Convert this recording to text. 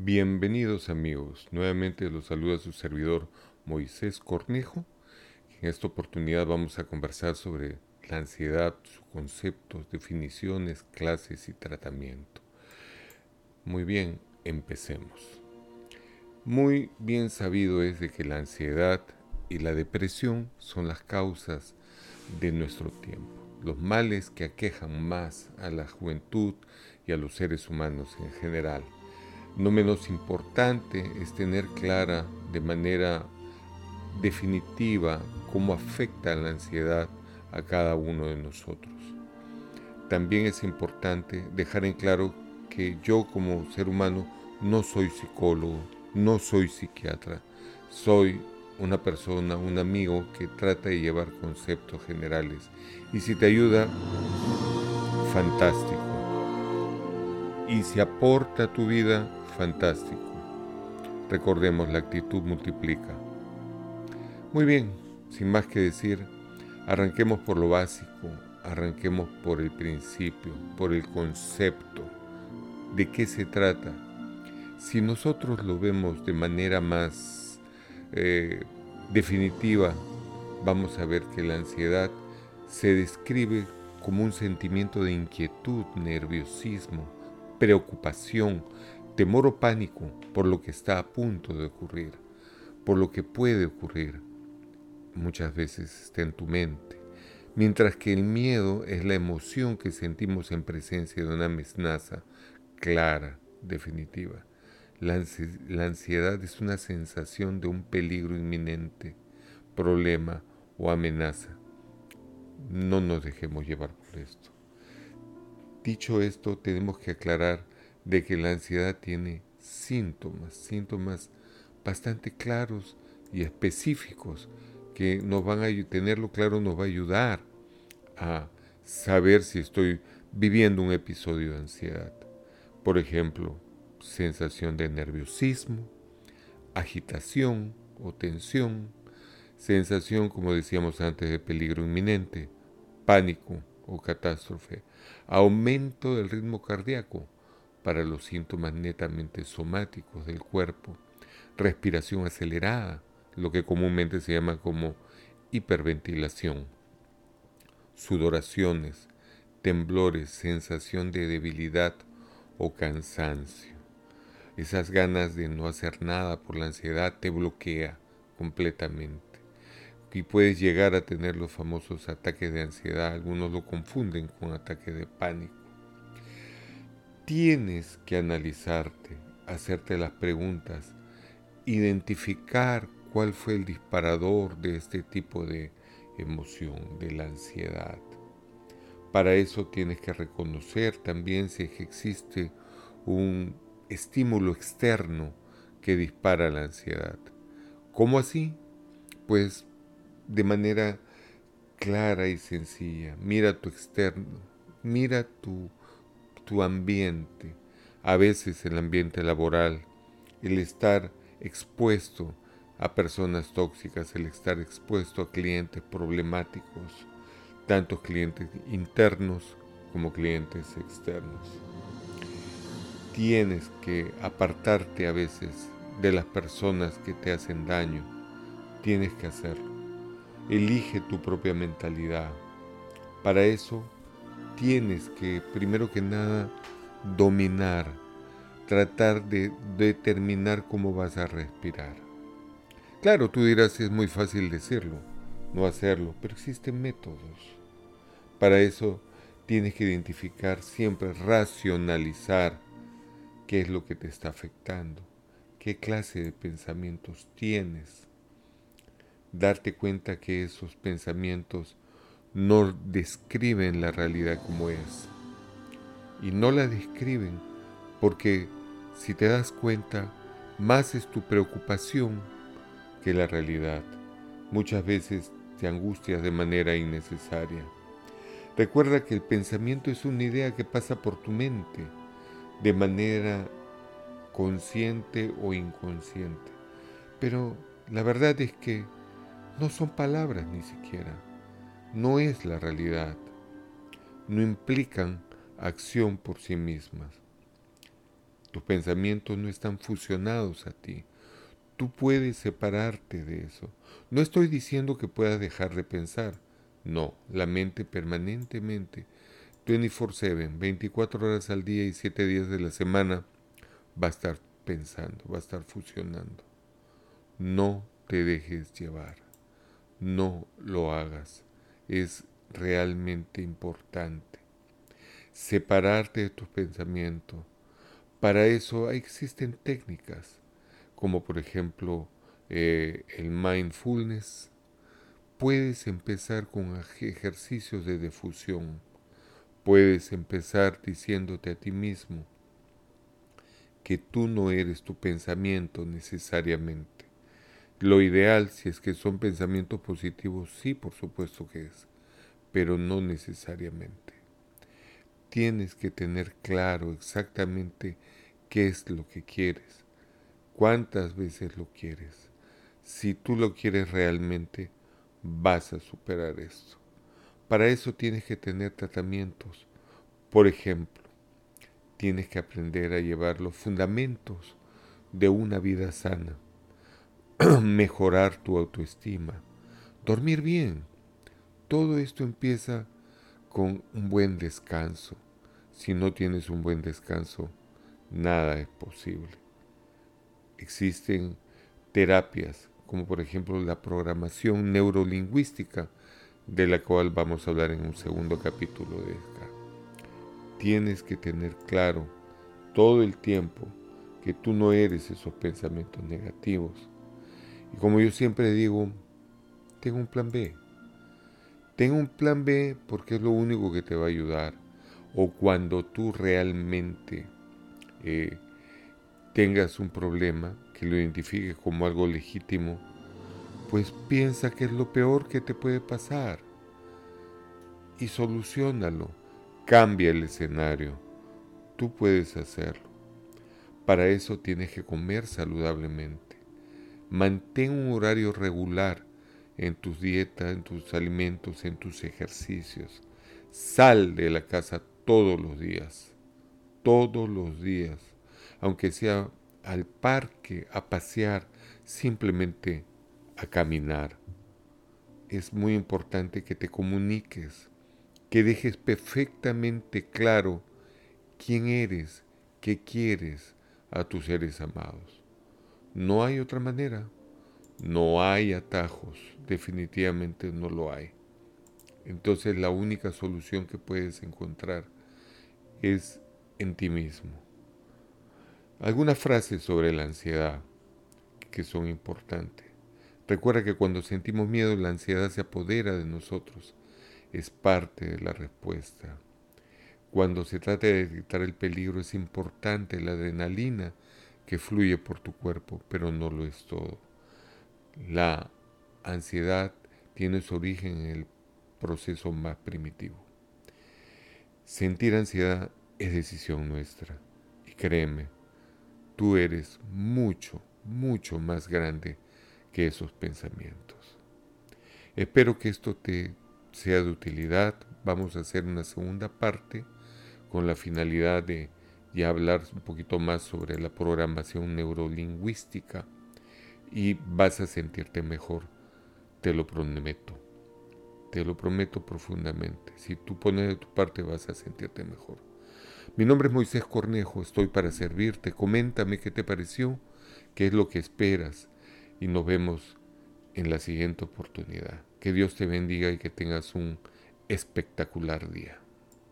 Bienvenidos amigos, nuevamente los saluda su servidor Moisés Cornejo. En esta oportunidad vamos a conversar sobre la ansiedad, sus conceptos, definiciones, clases y tratamiento. Muy bien, empecemos. Muy bien sabido es de que la ansiedad y la depresión son las causas de nuestro tiempo, los males que aquejan más a la juventud y a los seres humanos en general no menos importante es tener clara de manera definitiva cómo afecta la ansiedad a cada uno de nosotros. También es importante dejar en claro que yo como ser humano no soy psicólogo, no soy psiquiatra, soy una persona, un amigo que trata de llevar conceptos generales. Y si te ayuda, fantástico. Y si aporta a tu vida, fantástico. Recordemos, la actitud multiplica. Muy bien, sin más que decir, arranquemos por lo básico, arranquemos por el principio, por el concepto. ¿De qué se trata? Si nosotros lo vemos de manera más eh, definitiva, vamos a ver que la ansiedad se describe como un sentimiento de inquietud, nerviosismo, preocupación, temor o pánico por lo que está a punto de ocurrir, por lo que puede ocurrir, muchas veces está en tu mente, mientras que el miedo es la emoción que sentimos en presencia de una amenaza clara, definitiva. La, ansiedad es una sensación de un peligro inminente, problema o amenaza. No nos dejemos llevar por esto. Dicho esto, tenemos que aclarar de que la ansiedad tiene síntomas, síntomas bastante claros y específicos que nos van a tenerlo claro nos va a ayudar a saber si estoy viviendo un episodio de ansiedad. Por ejemplo, sensación de nerviosismo, agitación o tensión, sensación, como decíamos antes, de peligro inminente, pánico o catástrofe, aumento del ritmo cardíaco, para los síntomas netamente somáticos del cuerpo, respiración acelerada, lo que comúnmente se llama como hiperventilación, sudoraciones, temblores, sensación de debilidad o cansancio. Esas ganas de no hacer nada por la ansiedad te bloquea completamente. Y puedes llegar a tener los famosos ataques de ansiedad. Algunos lo confunden con ataque de pánico tienes que analizarte, hacerte las preguntas, identificar cuál fue el disparador de este tipo de emoción, de la ansiedad. Para eso tienes que reconocer también si existe un estímulo externo que dispara la ansiedad. ¿Cómo así? Pues de manera clara y sencilla. Mira tu externo, mira tu tu ambiente, a veces el ambiente laboral, el estar expuesto a personas tóxicas, el estar expuesto a clientes problemáticos, tanto clientes internos como clientes externos. Tienes que apartarte a veces de las personas que te hacen daño. Tienes que hacerlo. Elige tu propia mentalidad. Para eso tienes que, primero que nada, dominar, tratar de determinar cómo vas a respirar. Claro, tú dirás, es muy fácil decirlo, no hacerlo, pero existen métodos. Para eso tienes que identificar siempre, racionalizar qué es lo que te está afectando, qué clase de pensamientos tienes. Darte cuenta que esos pensamientos no describen la realidad como es. Y no la describen porque, si te das cuenta, más es tu preocupación que la realidad. Muchas veces te angustias de manera innecesaria. Recuerda que el pensamiento es una idea que pasa por tu mente de manera consciente o inconsciente. Pero la verdad es que no son palabras ni siquiera no es la realidad, no implican acción por sí mismas. Tus pensamientos no están fusionados a ti. Tú puedes separarte de eso. No estoy diciendo que puedas dejar de pensar. No, la mente permanentemente, 24/7, 24 horas al día y 7 días de la semana, va a estar pensando, va a estar fusionando. No te dejes llevar. No lo hagas. Es realmente importante. Separarte de tus pensamientos. Para eso existen técnicas, como por ejemplo eh, el mindfulness. Puedes empezar con ejercicios de difusión. Puedes empezar diciéndote a ti mismo que tú no eres tu pensamiento necesariamente. Lo ideal, si es que son pensamientos positivos, sí, por supuesto que es pero no necesariamente. Tienes que tener claro exactamente qué es lo que quieres, cuántas veces lo quieres. Si tú lo quieres realmente, vas a superar esto. Para eso tienes que tener tratamientos. Por ejemplo, tienes que aprender a llevar los fundamentos de una vida sana, mejorar tu autoestima, dormir bien, todo esto empieza con un buen descanso. Si no tienes un buen descanso, nada es posible. Existen terapias, como por ejemplo la programación neurolingüística, de la cual vamos a hablar en un segundo capítulo de esta. Tienes que tener claro todo el tiempo que tú no eres esos pensamientos negativos. Y como yo siempre digo, tengo un plan B. Ten un plan B porque es lo único que te va a ayudar. O cuando tú realmente eh, tengas un problema, que lo identifiques como algo legítimo, pues piensa que es lo peor que te puede pasar y solucionalo. Cambia el escenario. Tú puedes hacerlo. Para eso tienes que comer saludablemente. Mantén un horario regular en tus dietas, en tus alimentos, en tus ejercicios. Sal de la casa todos los días, todos los días, aunque sea al parque, a pasear, simplemente a caminar. Es muy importante que te comuniques, que dejes perfectamente claro quién eres, qué quieres a tus seres amados. No hay otra manera. No hay atajos, definitivamente no lo hay. Entonces la única solución que puedes encontrar es en ti mismo. Algunas frases sobre la ansiedad que son importantes. Recuerda que cuando sentimos miedo la ansiedad se apodera de nosotros. Es parte de la respuesta. Cuando se trata de detectar el peligro es importante la adrenalina que fluye por tu cuerpo, pero no lo es todo. La ansiedad tiene su origen en el proceso más primitivo. Sentir ansiedad es decisión nuestra. Y créeme, tú eres mucho, mucho más grande que esos pensamientos. Espero que esto te sea de utilidad. Vamos a hacer una segunda parte con la finalidad de ya hablar un poquito más sobre la programación neurolingüística y vas a sentirte mejor, te lo prometo. Te lo prometo profundamente. Si tú pones de tu parte vas a sentirte mejor. Mi nombre es Moisés Cornejo, estoy para servirte. Coméntame qué te pareció, qué es lo que esperas y nos vemos en la siguiente oportunidad. Que Dios te bendiga y que tengas un espectacular día.